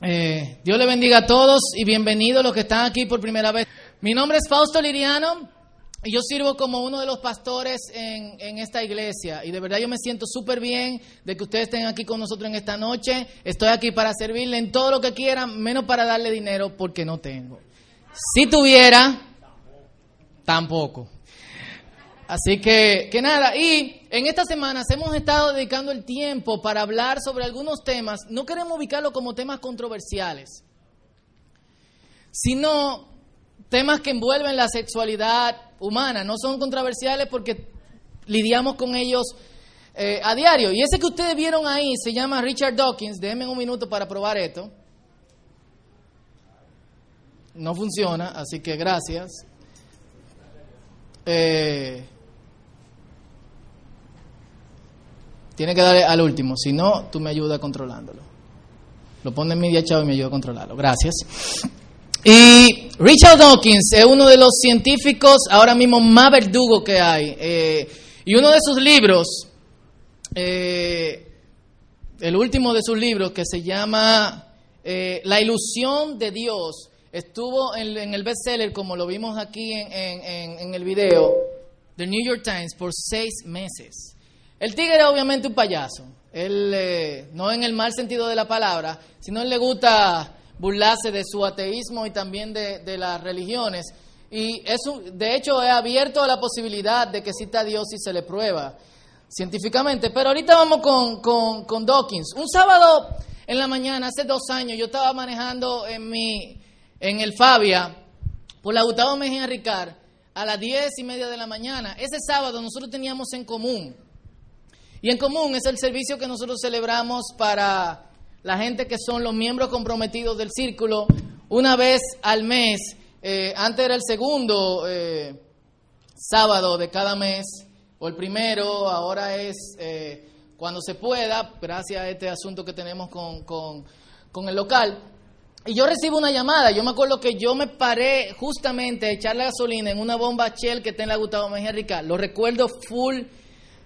Eh, Dios le bendiga a todos y bienvenidos los que están aquí por primera vez. Mi nombre es Fausto Liriano y yo sirvo como uno de los pastores en, en esta iglesia. Y de verdad yo me siento súper bien de que ustedes estén aquí con nosotros en esta noche. Estoy aquí para servirle en todo lo que quieran, menos para darle dinero porque no tengo. Si tuviera, tampoco. Así que, que nada, y en estas semanas hemos estado dedicando el tiempo para hablar sobre algunos temas, no queremos ubicarlo como temas controversiales, sino temas que envuelven la sexualidad humana, no son controversiales porque lidiamos con ellos eh, a diario. Y ese que ustedes vieron ahí se llama Richard Dawkins, déjenme un minuto para probar esto. No funciona, así que gracias. Eh, Tiene que darle al último, si no, tú me ayudas controlándolo. Lo pone en media chavo y me ayuda a controlarlo. Gracias. Y Richard Dawkins es uno de los científicos ahora mismo más verdugo que hay. Eh, y uno de sus libros, eh, el último de sus libros, que se llama eh, La ilusión de Dios, estuvo en, en, el bestseller, como lo vimos aquí en, en, en el video, The New York Times, por seis meses. El tigre es obviamente un payaso. Él, eh, no en el mal sentido de la palabra, sino él le gusta burlarse de su ateísmo y también de, de las religiones. Y eso, de hecho, he abierto a la posibilidad de que exista Dios y se le prueba científicamente. Pero ahorita vamos con, con, con Dawkins. Un sábado en la mañana, hace dos años, yo estaba manejando en, mi, en el Fabia por la Gustavo Mejía Ricard a las diez y media de la mañana. Ese sábado nosotros teníamos en común y en común es el servicio que nosotros celebramos para la gente que son los miembros comprometidos del círculo una vez al mes. Eh, antes era el segundo eh, sábado de cada mes, o el primero, ahora es eh, cuando se pueda, gracias a este asunto que tenemos con, con, con el local. Y yo recibo una llamada. Yo me acuerdo que yo me paré justamente a echar la gasolina en una bomba Shell que está en la Gustavo Mejía Ricard. Lo recuerdo full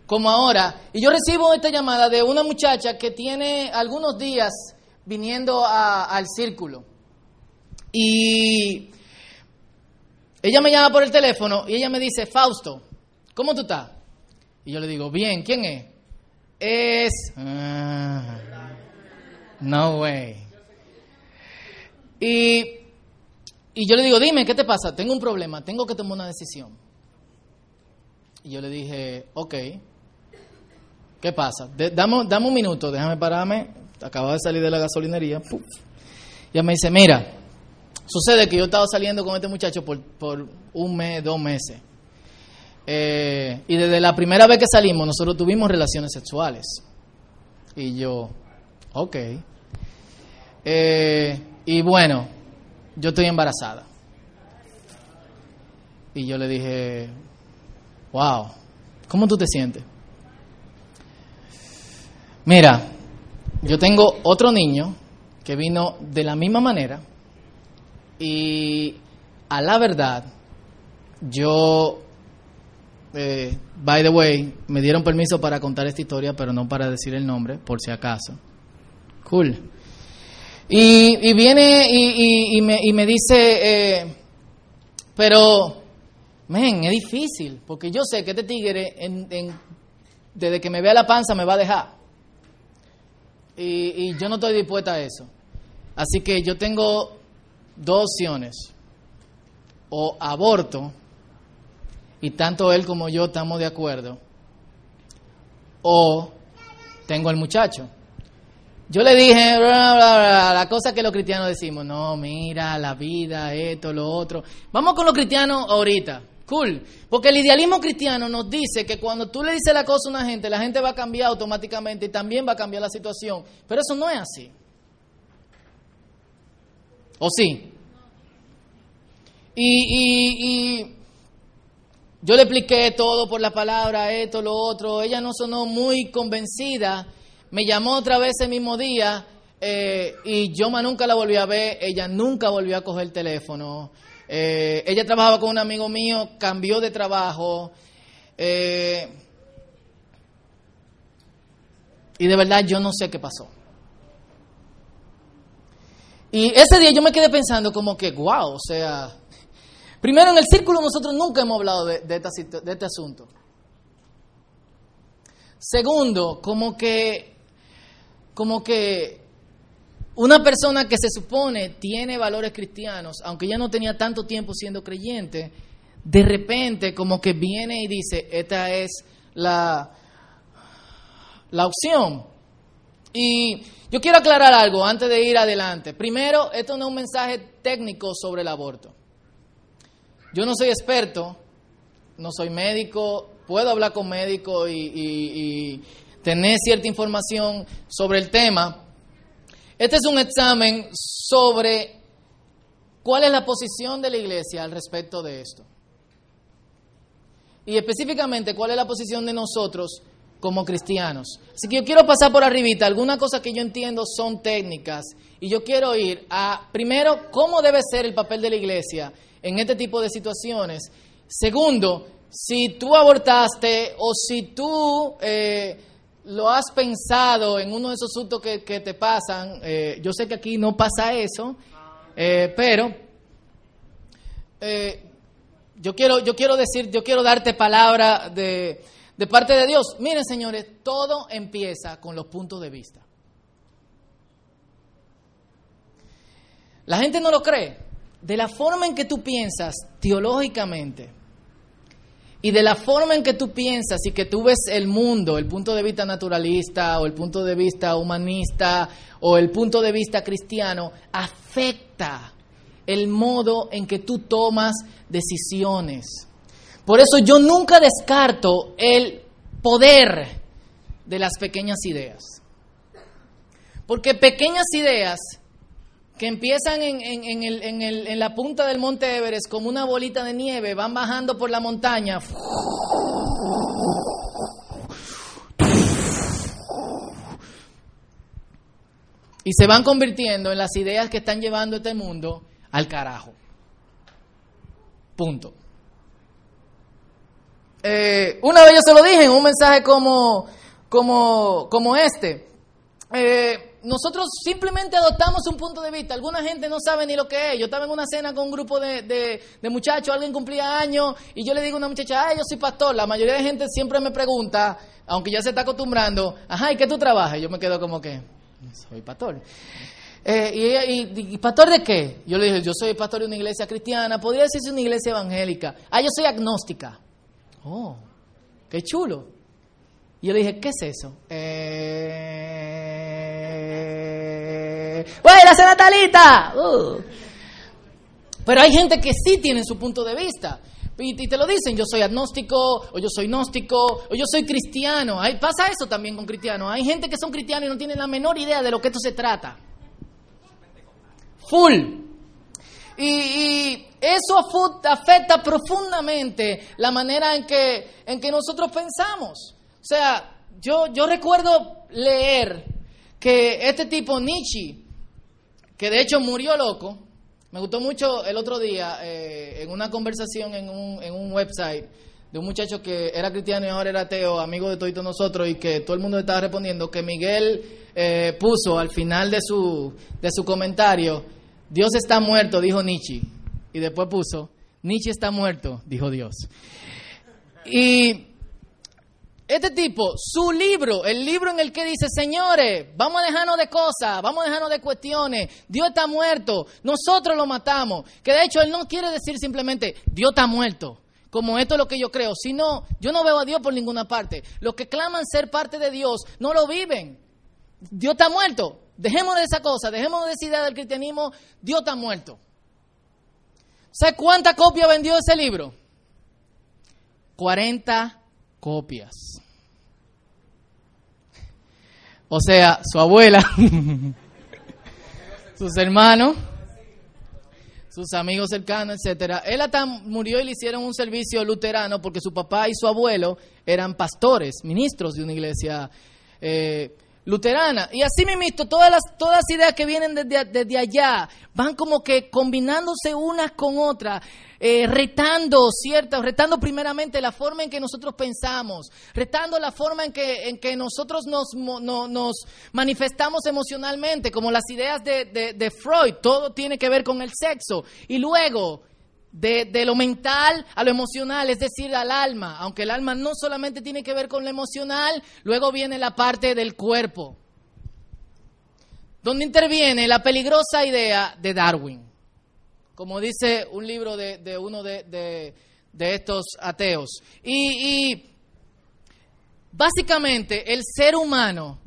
como ahora. Y yo recibo esta llamada de una muchacha que tiene algunos días viniendo al círculo. Y ella me llama por el teléfono y ella me dice, Fausto, ¿cómo tú estás? Y yo le digo, bien, ¿quién es? Es... Uh, no way. Y, y yo le digo, dime, ¿qué te pasa? Tengo un problema, tengo que tomar una decisión. Y yo le dije, ok. ¿Qué pasa? Dame, dame, un minuto, déjame pararme. Acabo de salir de la gasolinería. Puf. Ya me dice, mira, sucede que yo estaba saliendo con este muchacho por, por un mes, dos meses. Eh, y desde la primera vez que salimos, nosotros tuvimos relaciones sexuales. Y yo, ok. Eh, y bueno, yo estoy embarazada. Y yo le dije, wow, ¿cómo tú te sientes? Mira, yo tengo otro niño que vino de la misma manera y a la verdad, yo, eh, by the way, me dieron permiso para contar esta historia, pero no para decir el nombre, por si acaso. Cool. Y, y viene y, y, me, y me dice, eh, pero, men, es difícil, porque yo sé que este tigre, en, desde que me vea la panza, me va a dejar. Y, yo no estoy dispuesta a eso. Así que yo tengo dos opciones. O aborto, y tanto él como yo estamos de acuerdo, o tengo al muchacho. Yo le dije, bla, bla, bla, la cosa que los cristianos decimos, no, mira, la vida, esto, lo otro. Vamos con los cristianos ahorita. Cool. Porque el idealismo cristiano nos dice que cuando tú le dices la cosa a una gente, la gente va a cambiar automáticamente y también va a cambiar la situación. Pero eso no es así. ¿O sí? Y, y, y yo le expliqué todo por la palabra, esto, lo otro. Ella no sonó muy convencida. Me llamó otra vez el mismo día eh, y yo más nunca la volví a ver. Ella nunca volvió a coger el teléfono. Eh, ella trabajaba con un amigo mío, cambió de trabajo. Eh, y de verdad yo no sé qué pasó. Y ese día yo me quedé pensando como que, wow, o sea, primero en el círculo nosotros nunca hemos hablado de, de, de este asunto. Segundo, como que, como que una persona que se supone tiene valores cristianos, aunque ya no tenía tanto tiempo siendo creyente, de repente como que viene y dice, esta es la, la opción. Y yo quiero aclarar algo antes de ir adelante. Primero, esto no es un mensaje técnico sobre el aborto. Yo no soy experto, no soy médico, puedo hablar con médicos y, y tener cierta información sobre el tema. Este es un examen sobre cuál es la posición de la iglesia al respecto de esto. Y específicamente cuál es la posición de nosotros como cristianos. Así que yo quiero pasar por arribita algunas cosas que yo entiendo son técnicas y yo quiero ir a, primero, cómo debe ser el papel de la iglesia en este tipo de situaciones. Segundo, si tú abortaste o si tú eh, lo has pensado en uno de esos asuntos que, te pasan, eh, yo sé que aquí no pasa eso, eh, pero yo, quiero, yo quiero decir, yo quiero darte palabra de de parte de Dios. Miren, señores, todo empieza con los puntos de vista. La gente no lo cree. De la forma en que tú piensas teológicamente y de la forma en que tú piensas y que tú ves el mundo, el punto de vista naturalista o el punto de vista humanista o el punto de vista cristiano, afecta el modo en que tú tomas decisiones. Por eso yo nunca descarto el poder de las pequeñas ideas. Porque pequeñas ideas que empiezan en, la punta del monte Everest como una bolita de nieve, van bajando por la montaña. Y se van convirtiendo en las ideas que están llevando este mundo al carajo. Punto. Eh, una vez yo se lo dije en un mensaje como, como, como este. Eh, nosotros simplemente adoptamos un punto de vista. Alguna gente no sabe ni lo que es. Yo estaba en una cena con un grupo de, de, muchachos, alguien cumplía años, y yo le digo a una muchacha, ay, yo soy pastor. La mayoría de gente siempre me pregunta, aunque ya se está acostumbrando, ajá, ¿y qué tú trabajas? yo me quedo como que, soy pastor. Eh, y, ella, y, pastor de qué? Yo le dije, yo soy pastor de una iglesia cristiana, podría decirse una iglesia evangélica. Ah, yo soy agnóstica. Oh, qué chulo. Y yo le dije, ¿qué es eso? Eh... ¡La Natalita! Uh. Pero hay gente que sí tiene su punto de vista. Y, te lo dicen, yo soy agnóstico, o yo soy gnóstico, o yo soy cristiano. Hay, pasa eso también con cristianos. Hay gente que son cristianos y no tienen la menor idea de lo que esto se trata. Full. Y, eso afecta profundamente la manera en que, en que nosotros pensamos. O sea, yo, yo recuerdo leer que este tipo, Nietzsche, que de hecho murió loco, me gustó mucho el otro día eh, en una conversación en un, en un website de un muchacho que era cristiano y ahora era ateo, amigo de todos nosotros, y que todo el mundo estaba respondiendo, que Miguel eh, puso al final de su, de su comentario, Dios está muerto, dijo Nietzsche. Y después puso, Nietzsche está muerto, dijo Dios. Y este tipo, su libro, el libro en el que dice, señores, vamos a dejarnos de cosas, vamos a dejarnos de cuestiones, Dios está muerto, nosotros lo matamos. Que de hecho él no quiere decir simplemente, Dios está muerto, como esto es lo que yo creo, sino, yo no veo a Dios por ninguna parte. Los que claman ser parte de Dios no lo viven. Dios está muerto, Dejemos de esa cosa, dejemos de esa idea del cristianismo, Dios está muerto. ¿Sabes cuánta copia vendió ese libro? 40 copias. O sea, su abuela, sus hermanos, sus amigos cercanos, etcétera. Él hasta murió y le hicieron un servicio luterano porque su papá y su abuelo eran pastores, ministros de una iglesia eh, luterana. Y así mismo, todas las, todas las ideas que vienen desde, desde allá van como que combinándose unas con otras, eh, retando ciertas, retando primeramente la forma en que nosotros pensamos, retando la forma en que, en que nosotros nos, nos manifestamos emocionalmente, como las ideas de, de Freud, todo tiene que ver con el sexo. Y luego de, lo mental a lo emocional, es decir, al alma, aunque el alma no solamente tiene que ver con lo emocional, luego viene la parte del cuerpo, donde interviene la peligrosa idea de Darwin, como dice un libro de, uno de, estos ateos. Y, y básicamente el ser humano,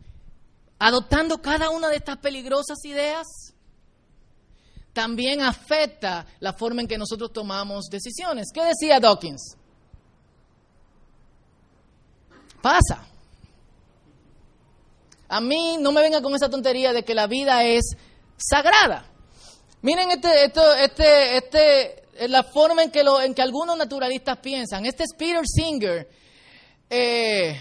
adoptando cada una de estas peligrosas ideas, también afecta la forma en que nosotros tomamos decisiones. ¿Qué decía Dawkins? Pasa. A mí no me venga con esa tontería de que la vida es sagrada. Miren este, esto, este, este, la forma en que, lo, en que algunos naturalistas piensan. Este es Peter Singer, eh,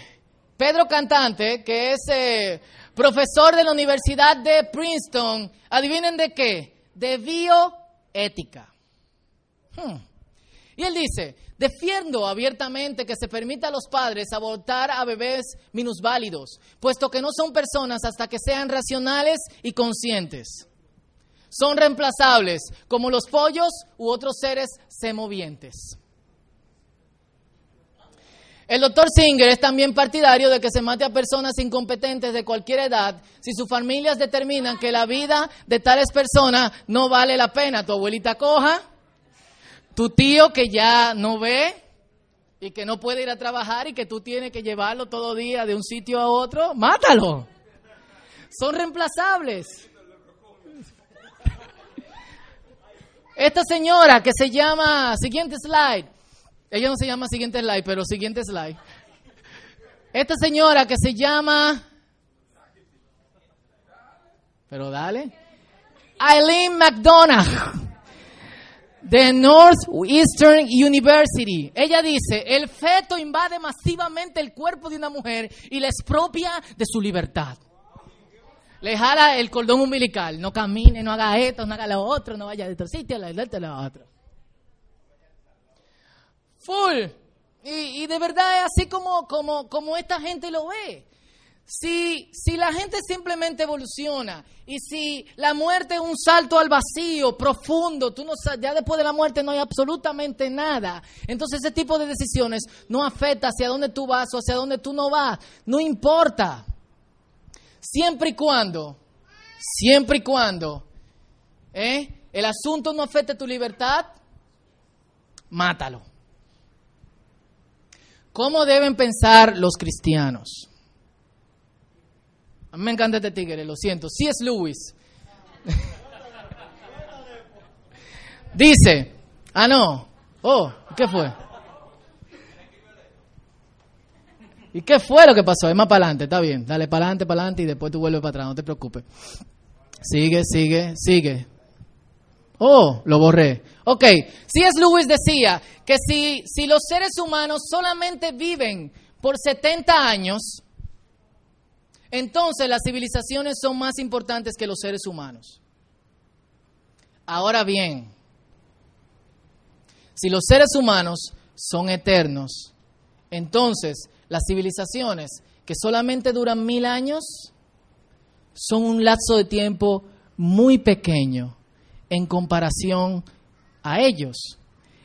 Pedro Cantante, que es eh, profesor de la Universidad de Princeton. ¿Adivinen de qué? De bioética. Hmm. Y él dice, defiendo abiertamente que se permita a los padres abortar a bebés minusválidos, puesto que no son personas hasta que sean racionales y conscientes. Son reemplazables, como los pollos u otros seres semovientes. El doctor Singer es también partidario de que se mate a personas incompetentes de cualquier edad si sus familias determinan que la vida de tales personas no vale la pena. Tu abuelita coja, tu tío que ya no ve y que no puede ir a trabajar y que tú tienes que llevarlo todo día de un sitio a otro, mátalo. Son reemplazables. Esta señora que se llama, siguiente slide, ella no se llama siguiente slide, pero siguiente slide. Esta señora que se llama... Pero dale. Eileen McDonough de Northeastern University. Ella dice, el feto invade masivamente el cuerpo de una mujer y la expropia de su libertad. Le jala el cordón umbilical. No camine, no haga esto, no haga lo otro, no vaya de otro sitio, de lo otro. Full. Y, de verdad es así como, como, como esta gente lo ve. Si, si la gente simplemente evoluciona y si la muerte es un salto al vacío profundo, tú no ya después de la muerte no hay absolutamente nada. Entonces ese tipo de decisiones no afecta hacia dónde tú vas o hacia dónde tú no vas. No importa. Siempre y cuando, siempre y cuando ¿eh? el asunto no afecte tu libertad, mátalo. ¿Cómo deben pensar los cristianos? A mí me encanta este tigre, lo siento. Si es Lewis. Dice, ah no, oh, ¿qué fue? ¿Y qué fue lo que pasó? Es más para adelante, está bien. Dale para adelante, para adelante y después tú vuelves para atrás, no te preocupes. Sigue, sigue, sigue. Oh, lo borré. Ok, C.S. Lewis decía que si, si los seres humanos solamente viven por 70 años, entonces las civilizaciones son más importantes que los seres humanos. Ahora bien, si los seres humanos son eternos, entonces las civilizaciones que solamente duran mil años son un lapso de tiempo muy pequeño en comparación a ellos.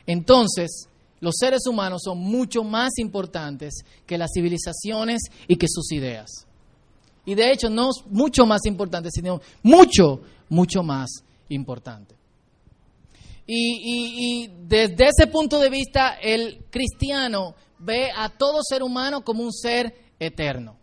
Entonces, los seres humanos son mucho más importantes que las civilizaciones y que sus ideas. Y de hecho, no mucho más importante, sino mucho, mucho más importante. Y, y, desde ese punto de vista, el cristiano ve a todo ser humano como un ser eterno.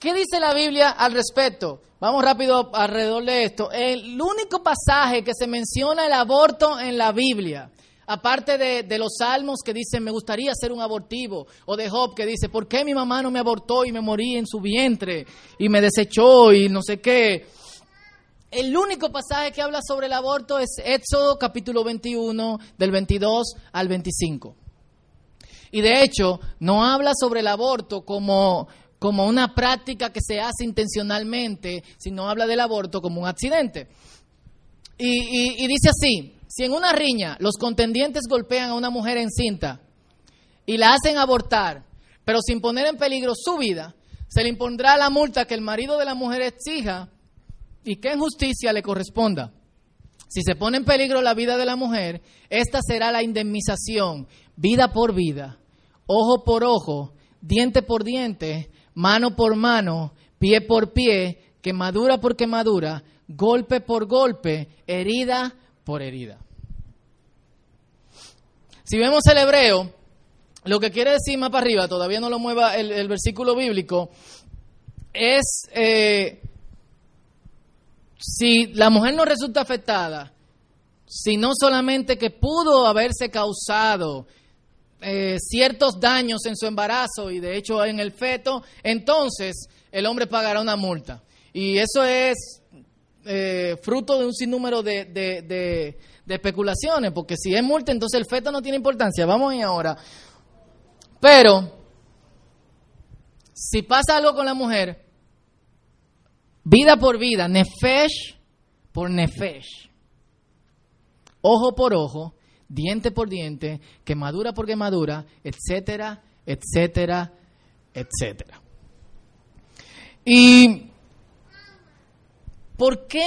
¿Qué dice la Biblia al respecto? Vamos rápido alrededor de esto. El único pasaje que se menciona el aborto en la Biblia, aparte de, los salmos que dicen, me gustaría ser un abortivo, o de Job que dice, ¿por qué mi mamá no me abortó y me morí en su vientre y me desechó y no sé qué? El único pasaje que habla sobre el aborto es Éxodo capítulo 21, del 22 al 25. Y de hecho, no habla sobre el aborto como como una práctica que se hace intencionalmente, sino habla del aborto como un accidente. Y, y dice así, si en una riña los contendientes golpean a una mujer encinta y la hacen abortar, pero sin poner en peligro su vida, se le impondrá la multa que el marido de la mujer exija y que en justicia le corresponda. Si se pone en peligro la vida de la mujer, esta será la indemnización, vida por vida, ojo por ojo, diente por diente, mano por mano, pie por pie, quemadura por quemadura, golpe por golpe, herida por herida. Si vemos el hebreo, lo que quiere decir más para arriba, todavía no lo mueva el, versículo bíblico, es eh, si la mujer no resulta afectada, sino solamente que pudo haberse causado eh, ciertos daños en su embarazo y de hecho en el feto, entonces el hombre pagará una multa. Y eso es eh, fruto de un sinnúmero de, de, especulaciones, porque si es multa, entonces el feto no tiene importancia. Vamos ahí ahora. Pero, si pasa algo con la mujer, vida por vida, nefesh por nefesh, ojo por ojo, diente por diente, quemadura por quemadura, etcétera, etcétera, etcétera. Y ¿por qué?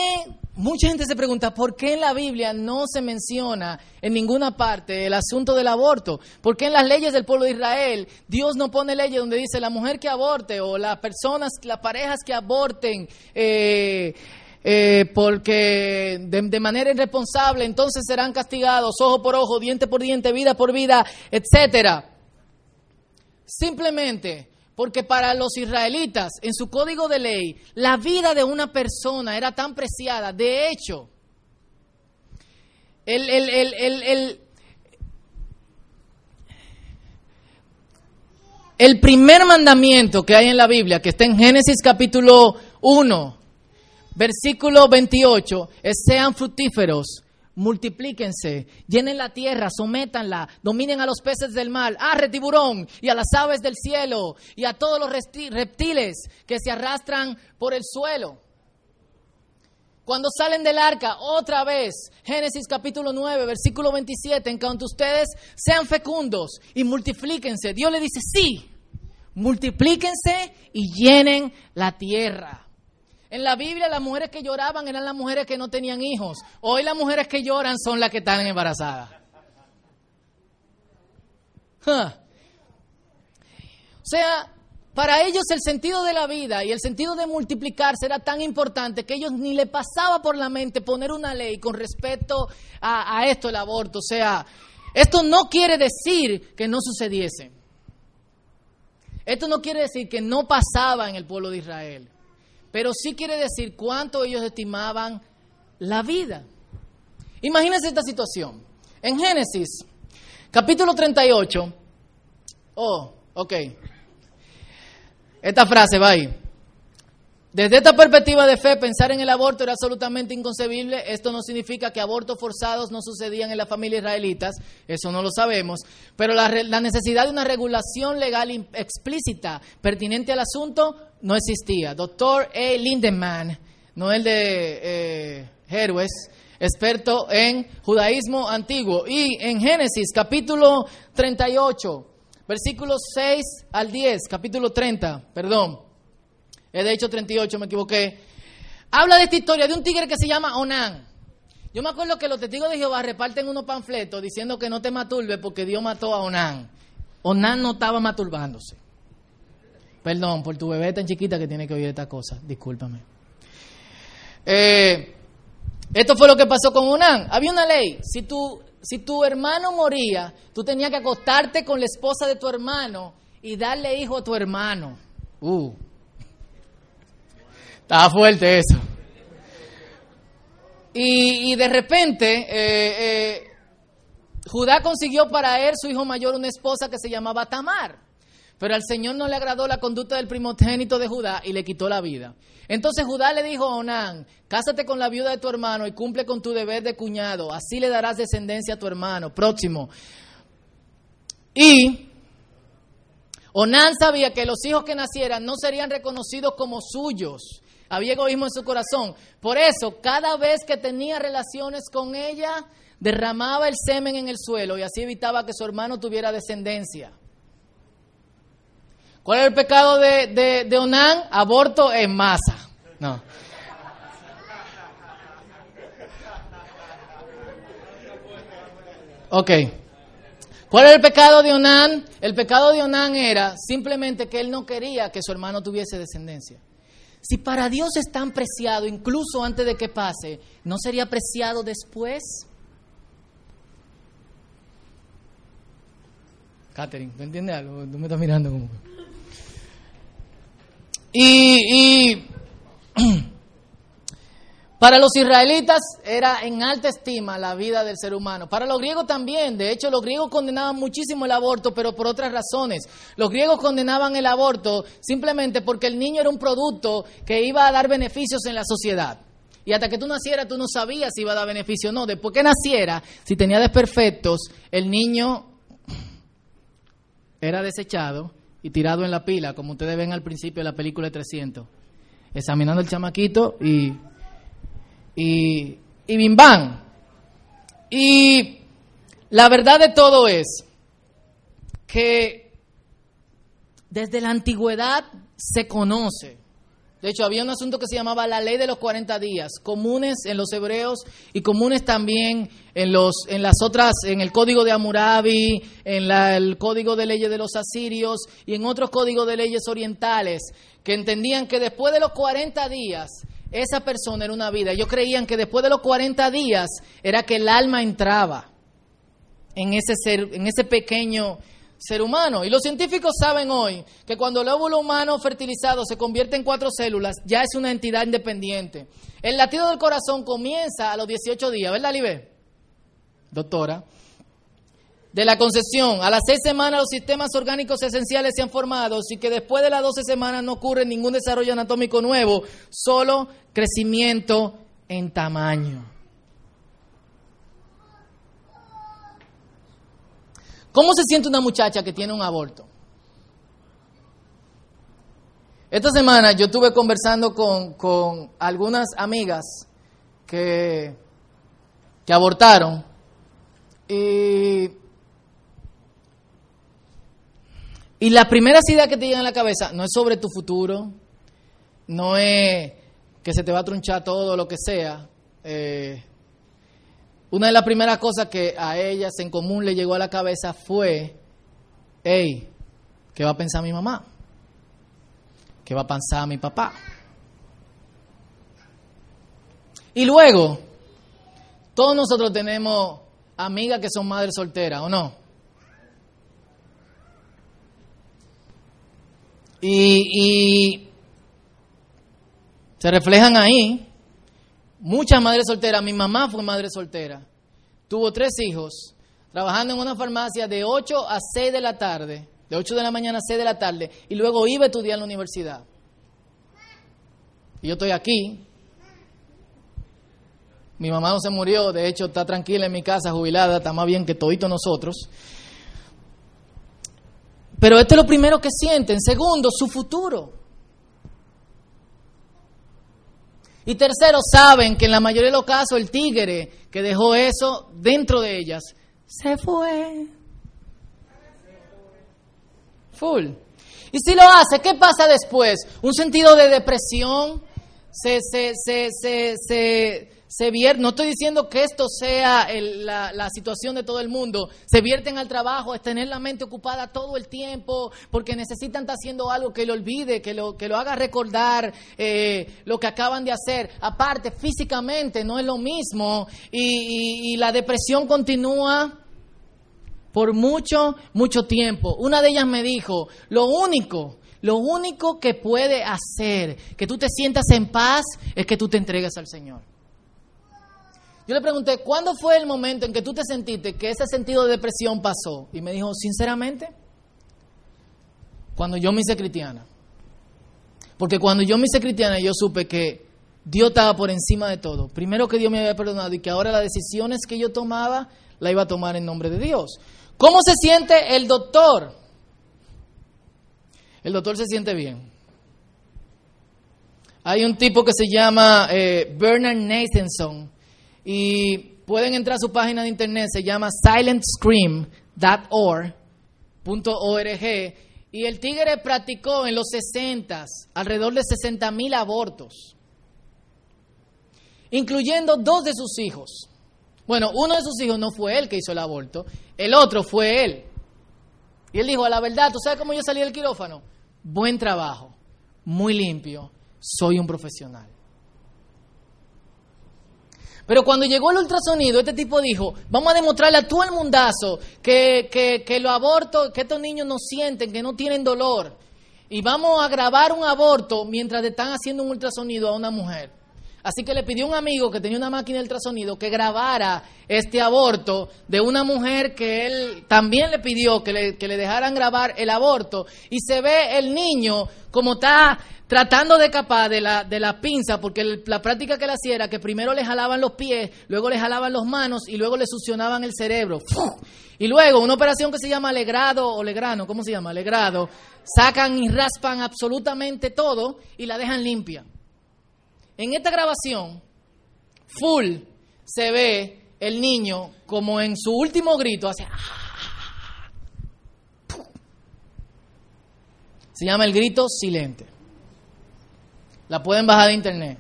Mucha gente se pregunta, ¿por qué en la Biblia no se menciona en ninguna parte el asunto del aborto? ¿Por qué en las leyes del pueblo de Israel Dios no pone leyes donde dice la mujer que aborte o las personas, las parejas que aborten eh, eh, porque de, manera irresponsable entonces serán castigados ojo por ojo, diente por diente, vida por vida, etcétera. Simplemente porque para los israelitas, en su código de ley, la vida de una persona era tan preciada. De hecho, el, el, el primer mandamiento que hay en la Biblia, que está en Génesis capítulo 1, Versículo 28 es sean fructíferos, multiplíquense, llenen la tierra, sométanla, dominen a los peces del mar, a tiburón, y a las aves del cielo, y a todos los reptiles que se arrastran por el suelo. Cuando salen del arca, otra vez, Génesis capítulo 9, versículo 27, en cuanto ustedes sean fecundos y multiplíquense, Dios le dice, sí, multiplíquense y llenen la tierra. En la Biblia las mujeres que lloraban eran las mujeres que no tenían hijos. Hoy las mujeres que lloran son las que están embarazadas. O sea, para ellos el sentido de la vida y el sentido de multiplicarse era tan importante que ellos ni le pasaba por la mente poner una ley con respecto a, a esto, el aborto. O sea, esto no quiere decir que no sucediese. Esto no quiere decir que no pasaba en el pueblo de Israel pero sí quiere decir cuánto ellos estimaban la vida. Imagínense esta situación. En Génesis, capítulo 38, oh, ok, esta frase va ahí. Desde esta perspectiva de fe, pensar en el aborto era absolutamente inconcebible. Esto no significa que abortos forzados no sucedían en las familias israelitas, eso no lo sabemos, pero la, necesidad de una regulación legal explícita pertinente al asunto no existía. Doctor E. Lindemann, no el de eh, Héroes, experto en judaísmo antiguo. Y en Génesis capítulo 38, versículos 6 al 10, capítulo 30, perdón es de hecho 38, me equivoqué. Habla de esta historia de un tigre que se llama Onán. Yo me acuerdo que los testigos de Jehová reparten unos panfletos diciendo que no te maturbe porque Dios mató a Onán. Onán no estaba maturbándose. Perdón, por tu bebé tan chiquita que tiene que oír esta cosa. Discúlpame. Eh, esto fue lo que pasó con Onán. Había una ley. Si tu, si tu hermano moría, tú tenías que acostarte con la esposa de tu hermano y darle hijo a tu hermano. Uh, estaba fuerte eso. Y, de repente, eh, eh, Judá consiguió para él, su hijo mayor, una esposa que se llamaba Tamar. Pero al Señor no le agradó la conducta del primogénito de Judá y le quitó la vida. Entonces Judá le dijo a Onán, cásate con la viuda de tu hermano y cumple con tu deber de cuñado, así le darás descendencia a tu hermano. Próximo. Y Onán sabía que los hijos que nacieran no serían reconocidos como suyos. Había egoísmo en su corazón. Por eso, cada vez que tenía relaciones con ella, derramaba el semen en el suelo y así evitaba que su hermano tuviera descendencia. ¿Cuál es el pecado de, de, Onán? Aborto en masa. No. Ok. ¿Cuál es el pecado de Onán? El pecado de Onán era simplemente que él no quería que su hermano tuviese descendencia. Si para Dios es tan preciado, incluso antes de que pase, ¿no sería preciado después? Catherine, ¿tú entiendes algo? Tú me estás mirando como... Y, y Para los israelitas era en alta estima la vida del ser humano. Para los griegos también. De hecho, los griegos condenaban muchísimo el aborto, pero por otras razones. Los griegos condenaban el aborto simplemente porque el niño era un producto que iba a dar beneficios en la sociedad. Y hasta que tú nacieras, tú no sabías si iba a dar beneficio o no. Después que naciera, si tenía desperfectos, el niño era desechado y tirado en la pila, como ustedes ven al principio de la película de 300. Examinando el chamaquito y y, y bim Y la verdad de todo es que desde la antigüedad se conoce. De hecho, había un asunto que se llamaba la ley de los 40 días, comunes en los hebreos y comunes también en, los, en las otras, en el código de Hammurabi, en el código de leyes de los asirios y en otros códigos de leyes orientales, que entendían que después de los 40 días esa persona era una vida. Ellos creían que después de los 40 días era que el alma entraba en ese, ser, en ese pequeño ser humano. Y los científicos saben hoy que cuando el óvulo humano fertilizado se convierte en cuatro células, ya es una entidad independiente. El latido del corazón comienza a los 18 días, ¿verdad, Libe? Doctora de la concesión. A las seis semanas los sistemas orgánicos esenciales se han formado y que después de las doce semanas no ocurre ningún desarrollo anatómico nuevo, solo crecimiento en tamaño. ¿Cómo se siente una muchacha que tiene un aborto? Esta semana yo estuve conversando con, con algunas amigas que, que abortaron y Y la primera idea que te llega a la cabeza no es sobre tu futuro, no es que se te va a trunchar todo lo que sea. Eh, una de las primeras cosas que a ellas en común le llegó a la cabeza fue, hey, ¿qué va a pensar mi mamá? ¿Qué va a pensar mi papá? Y luego, todos nosotros tenemos amigas que son madres solteras, ¿o no? Y, se reflejan ahí muchas madres solteras. Mi mamá fue madre soltera. Tuvo tres hijos, trabajando en una farmacia de 8 a 6 de la tarde, de 8 de la mañana a 6 de la tarde, y luego iba a estudiar en la universidad. Y yo estoy aquí. Mi mamá no se murió, de hecho está tranquila en mi casa, jubilada, está más bien que todito nosotros. Pero esto es lo primero que sienten. Segundo, su futuro. Y tercero, saben que en la mayoría de los casos el tigre que dejó eso dentro de ellas se fue. Full. Y si lo hace, ¿qué pasa después? Un sentido de depresión, se, se, se, se, se no estoy diciendo que esto sea la, situación de todo el mundo, se vierten al trabajo, es tener la mente ocupada todo el tiempo, porque necesitan estar haciendo algo que lo olvide, que lo, que lo haga recordar eh, lo que acaban de hacer. Aparte, físicamente no es lo mismo y, y la depresión continúa por mucho, mucho tiempo. Una de ellas me dijo, lo único lo único que puede hacer que tú te sientas en paz es que tú te entregues al Señor. Yo le pregunté, ¿cuándo fue el momento en que tú te sentiste que ese sentido de depresión pasó? Y me dijo, sinceramente, cuando yo me hice cristiana. Porque cuando yo me hice cristiana, yo supe que Dios estaba por encima de todo. Primero que Dios me había perdonado y que ahora las decisiones que yo tomaba, la iba a tomar en nombre de Dios. ¿Cómo se siente el doctor? el doctor se siente bien. Hay un tipo que se llama eh, Bernard Nathanson y pueden entrar a su página de internet, se llama silentscream.org y el tigre practicó en los 60 alrededor de 60 mil abortos, incluyendo dos de sus hijos. Bueno, uno de sus hijos no fue él que hizo el aborto, el otro fue él. Y él dijo, a la verdad, ¿tú sabes cómo yo salí del quirófano? Buen trabajo, muy limpio, soy un profesional. Pero cuando llegó el ultrasonido, este tipo dijo, vamos a demostrarle a todo el mundazo que, que, que los abortos, que estos niños no sienten, que no tienen dolor. Y vamos a grabar un aborto mientras están haciendo un ultrasonido a una mujer. Así que le pidió a un amigo que tenía una máquina de ultrasonido que grabara este aborto de una mujer que él también le pidió que le, que le dejaran grabar el aborto. Y se ve el niño como está tratando de escapar de la, de la pinza, porque la práctica que le hacía era que primero le jalaban los pies, luego le jalaban las manos y luego le succionaban el cerebro. Y luego una operación que se llama legrado o legrano, ¿cómo se llama? Legrado, sacan y raspan absolutamente todo y la dejan limpia. En esta grabación, full, se ve el niño como en su último grito hace... Se llama el grito silente. La pueden bajar de internet.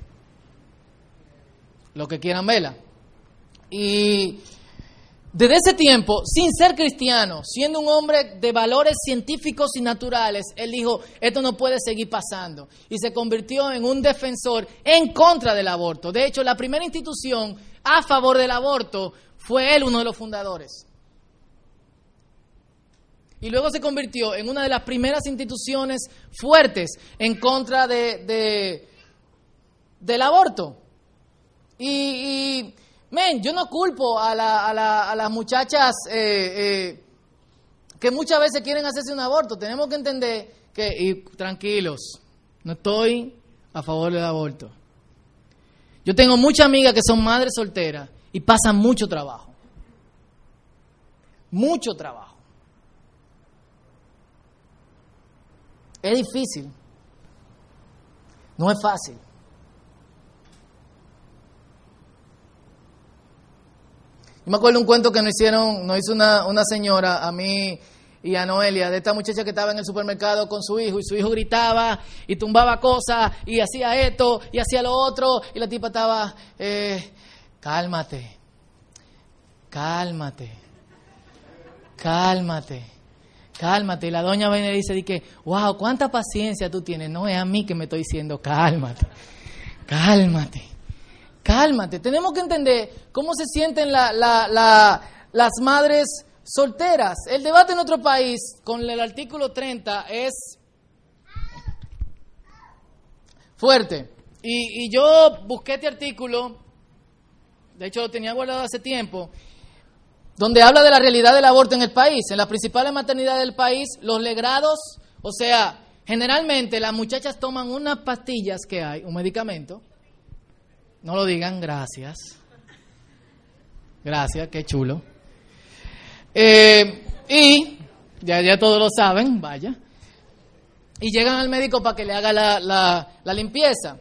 Lo que quieran verla. Y desde ese tiempo, sin ser cristiano, siendo un hombre de valores científicos y naturales, él dijo, esto no puede seguir pasando. Y se convirtió en un defensor en contra del aborto. De hecho, la primera institución a favor del aborto fue él uno de los fundadores. Y luego se convirtió en una de las primeras instituciones fuertes en contra de, del aborto. Y, y Men, yo no culpo a, las muchachas eh, eh, que muchas veces quieren hacerse un aborto. Tenemos que entender que, y tranquilos, no estoy a favor del aborto. Yo tengo muchas amigas que son madres solteras y pasan mucho trabajo. Mucho trabajo. Es difícil. No es fácil. Yo me acuerdo un cuento que nos hicieron, nos hizo una, una señora a mí y a Noelia, de esta muchacha que estaba en el supermercado con su hijo y su hijo gritaba y tumbaba cosas y hacía esto y hacía lo otro y la tipa estaba, eh, cálmate, cálmate, cálmate, cálmate. Y la doña viene y dice, que, wow, cuánta paciencia tú tienes. No es a mí que me estoy diciendo, cálmate, cálmate. Cálmate, tenemos que entender cómo se sienten las madres solteras. El debate en otro país con el artículo 30 es fuerte. Y, yo busqué este artículo, de hecho lo tenía guardado hace tiempo, donde habla de la realidad del aborto en el país. En las principales maternidades del país, los legrados, o sea, generalmente las muchachas toman unas pastillas que hay, un medicamento, no lo digan, gracias. Gracias, qué chulo. Eh, y ya, ya todos lo saben, vaya. Y llegan al médico para que le haga la, la limpieza.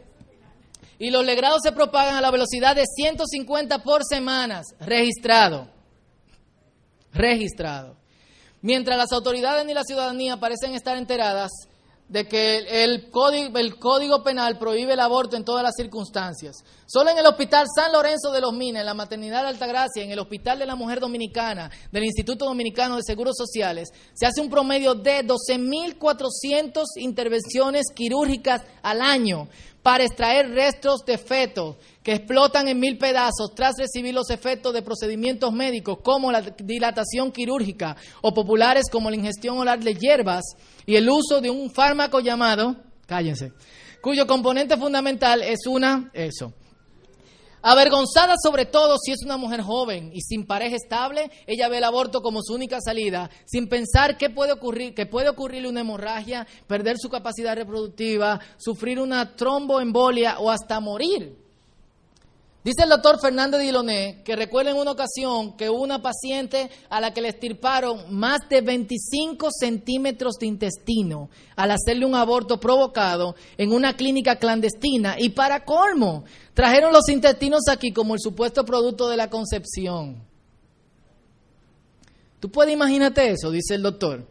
Y los legrados se propagan a la velocidad de 150 por semanas, registrado. Registrado. Mientras las autoridades ni la ciudadanía parecen estar enteradas de que el código, el código penal prohíbe el aborto en todas las circunstancias. Solo en el Hospital San Lorenzo de los Minas, en la Maternidad de Altagracia, en el Hospital de la Mujer Dominicana, del Instituto Dominicano de Seguros Sociales, se hace un promedio de 12.400 intervenciones quirúrgicas al año para extraer restos de fetos que explotan en mil pedazos tras recibir los efectos de procedimientos médicos como la dilatación quirúrgica o populares como la ingestión oral de hierbas y el uso de un fármaco llamado, cállense, cuyo componente fundamental es una, eso, Avergonzada sobre todo si es una mujer joven y sin pareja estable, ella ve el aborto como su única salida, sin pensar qué puede ocurrir, que puede ocurrirle una hemorragia, perder su capacidad reproductiva, sufrir una tromboembolia o hasta morir. Dice el doctor Fernando Diloné que recuerda en una ocasión que una paciente a la que le estirparon más de 25 centímetros de intestino al hacerle un aborto provocado en una clínica clandestina y para colmo trajeron los intestinos aquí como el supuesto producto de la concepción. ¿Tú puedes imaginarte eso? Dice el doctor.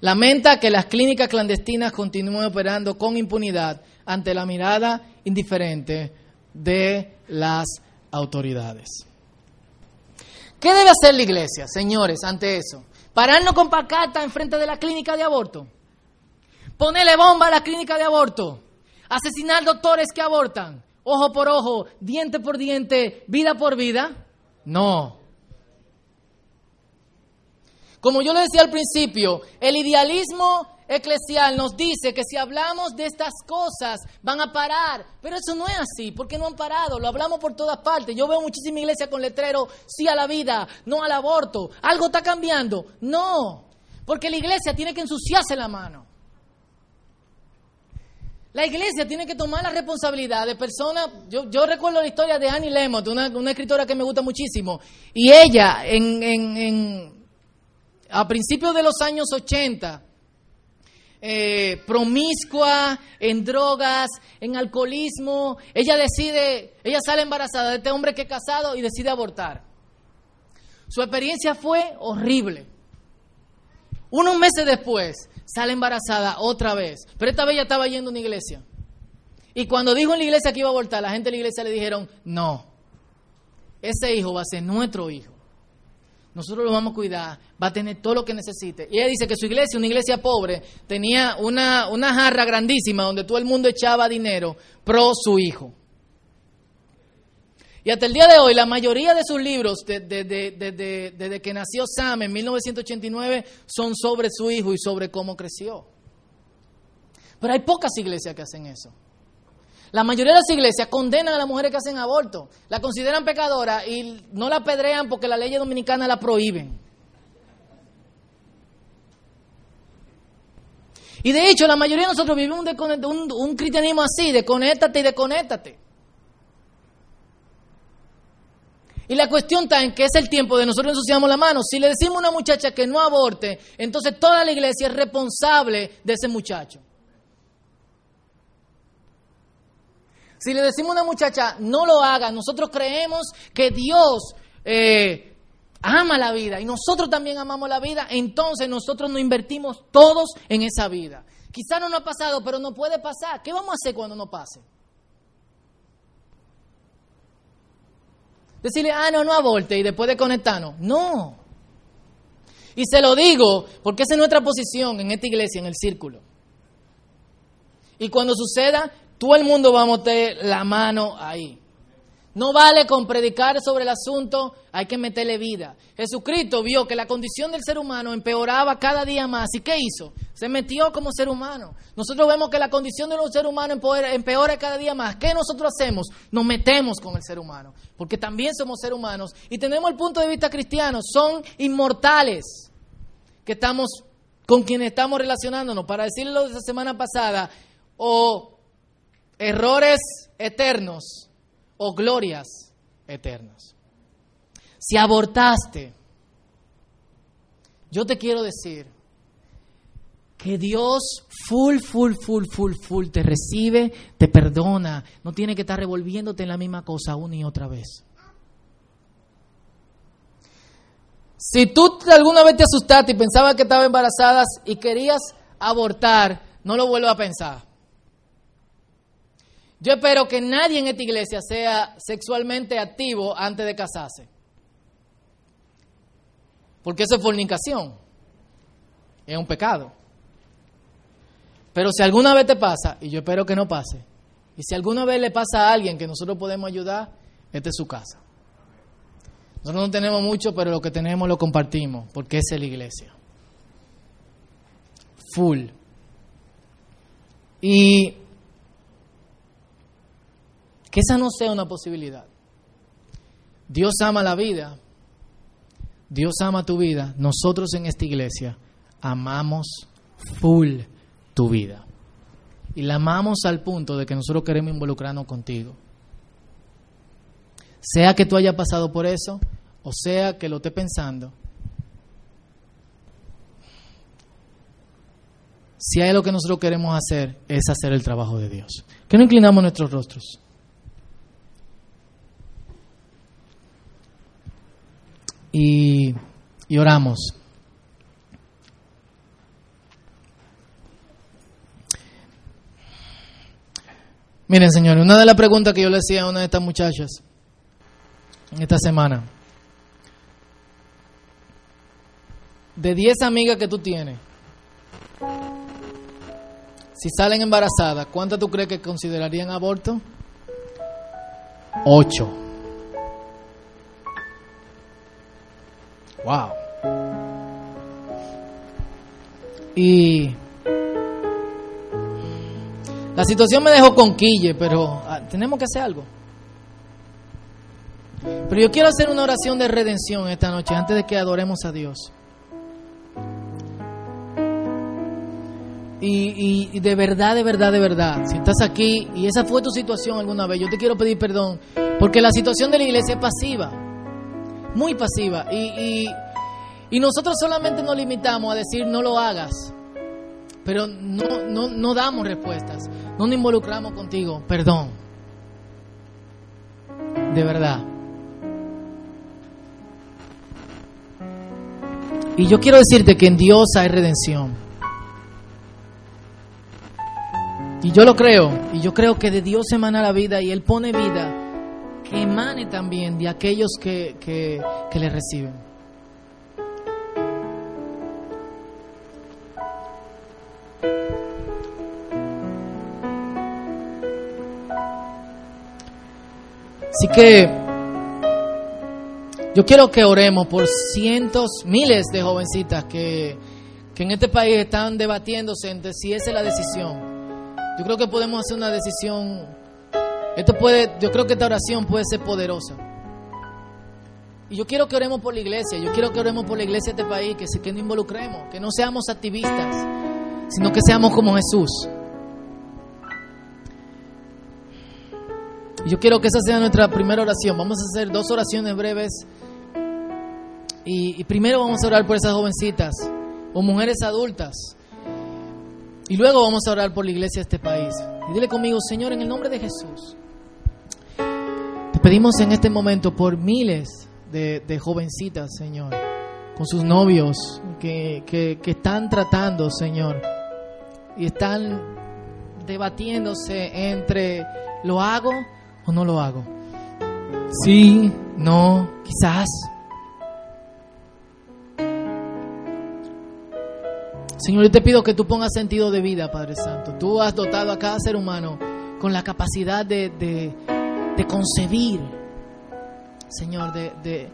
Lamenta que las clínicas clandestinas continúen operando con impunidad ante la mirada indiferente de las autoridades. ¿Qué debe hacer la iglesia, señores, ante eso? ¿Pararnos con en enfrente de la clínica de aborto? ¿Ponerle bomba a la clínica de aborto? ¿Asesinar doctores que abortan? ¿Ojo por ojo, diente por diente, vida por vida? No. Como yo le decía al principio, el idealismo eclesial nos dice que si hablamos de estas cosas van a parar, pero eso no es así, porque no han parado, lo hablamos por todas partes. Yo veo muchísima iglesia con letrero, sí a la vida, no al aborto. ¿Algo está cambiando? No, porque la iglesia tiene que ensuciarse la mano. La iglesia tiene que tomar la responsabilidad de personas. Yo, recuerdo la historia de Annie Lemont, una, escritora que me gusta muchísimo. Y ella, en, a principios de los años 80, eh, promiscua, en drogas, en alcoholismo. Ella decide, ella sale embarazada de este hombre que es casado y decide abortar. Su experiencia fue horrible. Unos meses después sale embarazada otra vez, pero esta vez ya estaba yendo a una iglesia. Y cuando dijo en la iglesia que iba a abortar, la gente de la iglesia le dijeron, no, ese hijo va a ser nuestro hijo nosotros lo vamos a cuidar, va a tener todo lo que necesite. Y ella dice que su iglesia, una iglesia pobre, tenía una, una jarra grandísima donde todo el mundo echaba dinero pro su hijo. Y hasta el día de hoy, la mayoría de sus libros, desde que nació Sam en 1989, son sobre su hijo y sobre cómo creció. Pero hay pocas iglesias que hacen eso. La mayoría de las iglesias condenan a las mujeres que hacen aborto, la consideran pecadora y no la pedrean porque la ley dominicana la prohíben. Y de hecho, la mayoría de nosotros vivimos un, cristianismo así, de conéctate y de Y la cuestión está en que es el tiempo de nosotros ensuciamos la mano. Si le decimos a una muchacha que no aborte, entonces toda la iglesia es responsable de ese muchacho. Si le decimos a una muchacha, no lo haga, nosotros creemos que Dios eh, ama la vida y nosotros también amamos la vida, entonces nosotros nos invertimos todos en esa vida. Quizá no nos ha pasado, pero no puede pasar. ¿Qué vamos a hacer cuando no pase? Decirle, ah, no, no aborte y después de conectarnos. No. Y se lo digo porque esa es nuestra posición en esta iglesia, en el círculo. Y cuando suceda, todo el mundo va a meter la mano ahí. No vale con predicar sobre el asunto, hay que meterle vida. Jesucristo vio que la condición del ser humano empeoraba cada día más. ¿Y qué hizo? Se metió como ser humano. Nosotros vemos que la condición de un ser humano empeora cada día más. ¿Qué nosotros hacemos? Nos metemos con el ser humano. Porque también somos seres humanos y tenemos el punto de vista cristiano. Son inmortales que estamos con quienes estamos relacionándonos. Para decirlo de la semana pasada, o errores eternos o glorias eternas. Si abortaste, yo te quiero decir que Dios full, full, full, full, full te recibe, te perdona, no tiene que estar revolviéndote en la misma cosa una y otra vez. Si tú alguna vez te asustaste y pensabas que estaba embarazada y querías abortar, no lo vuelvas a pensar. Yo espero que nadie en esta iglesia sea sexualmente activo antes de casarse. Porque eso es fornicación. Es un pecado. Pero si alguna vez te pasa, y yo espero que no pase, y si alguna vez le pasa a alguien que nosotros podemos ayudar, esta es su casa. Nosotros no tenemos mucho, pero lo que tenemos lo compartimos, porque es la iglesia. Full. Y que esa no sea una posibilidad. Dios ama la vida, Dios ama tu vida, nosotros en esta iglesia amamos full tu vida. Y la amamos al punto de que nosotros queremos involucrarnos contigo. Sea que tú hayas pasado por eso, o sea que lo esté pensando. Si hay lo que nosotros queremos hacer, es hacer el trabajo de Dios. Que no inclinamos nuestros rostros. Y, oramos. Miren, señores, una de las preguntas que yo le hacía a una de estas muchachas en esta semana, de 10 amigas que tú tienes, si salen embarazadas, ¿cuántas tú crees que considerarían aborto? 8. Wow. Y la situación me dejó con quille, pero ah, tenemos que hacer algo. Pero yo quiero hacer una oración de redención esta noche antes de que adoremos a Dios. Y, y, de verdad, de verdad, de verdad, si estás aquí y esa fue tu situación alguna vez, yo te quiero pedir perdón, porque la situación de la iglesia es pasiva, muy pasiva. Y, y, nosotros solamente nos limitamos a decir no lo hagas, pero no, no, no damos respuestas, no nos involucramos contigo, perdón. De verdad. Y yo quiero decirte que en Dios hay redención. Y yo lo creo, y yo creo que de Dios emana la vida y Él pone vida que emane también de aquellos que, que, que le reciben. Así que yo quiero que oremos por cientos, miles de jovencitas que, que en este país están debatiéndose entre si esa es la decisión. Yo creo que podemos hacer una decisión. Esto puede, yo creo que esta oración puede ser poderosa. Y yo quiero que oremos por la iglesia, yo quiero que oremos por la iglesia de este país, que, que nos involucremos, que no seamos activistas, sino que seamos como Jesús. yo quiero que esa sea nuestra primera oración. Vamos a hacer dos oraciones breves. Y, primero vamos a orar por esas jovencitas o mujeres adultas. Y luego vamos a orar por la iglesia de este país. Y dile conmigo, Señor, en el nombre de Jesús. Pedimos en este momento por miles de, jovencitas, Señor, con sus novios que, que están tratando, Señor, y están debatiéndose entre lo hago o no lo hago? Sí, no, quizás. Señor, yo te pido que tú pongas sentido de vida, Padre Santo. Tú has dotado a cada ser humano con la capacidad de, de, concebir, Señor, de, de,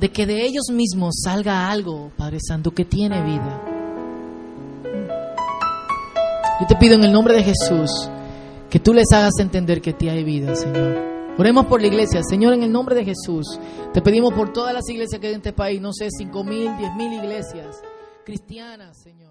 de que de ellos mismos salga algo, Padre Santo, que tiene vida. Yo te pido en el nombre de Jesús que tú les hagas entender que ti hay vida, Señor. Oremos por la iglesia. Señor, en el nombre de Jesús, te pedimos por todas las iglesias que hay en este país, no sé, cinco mil, diez mil iglesias cristianas, Señor.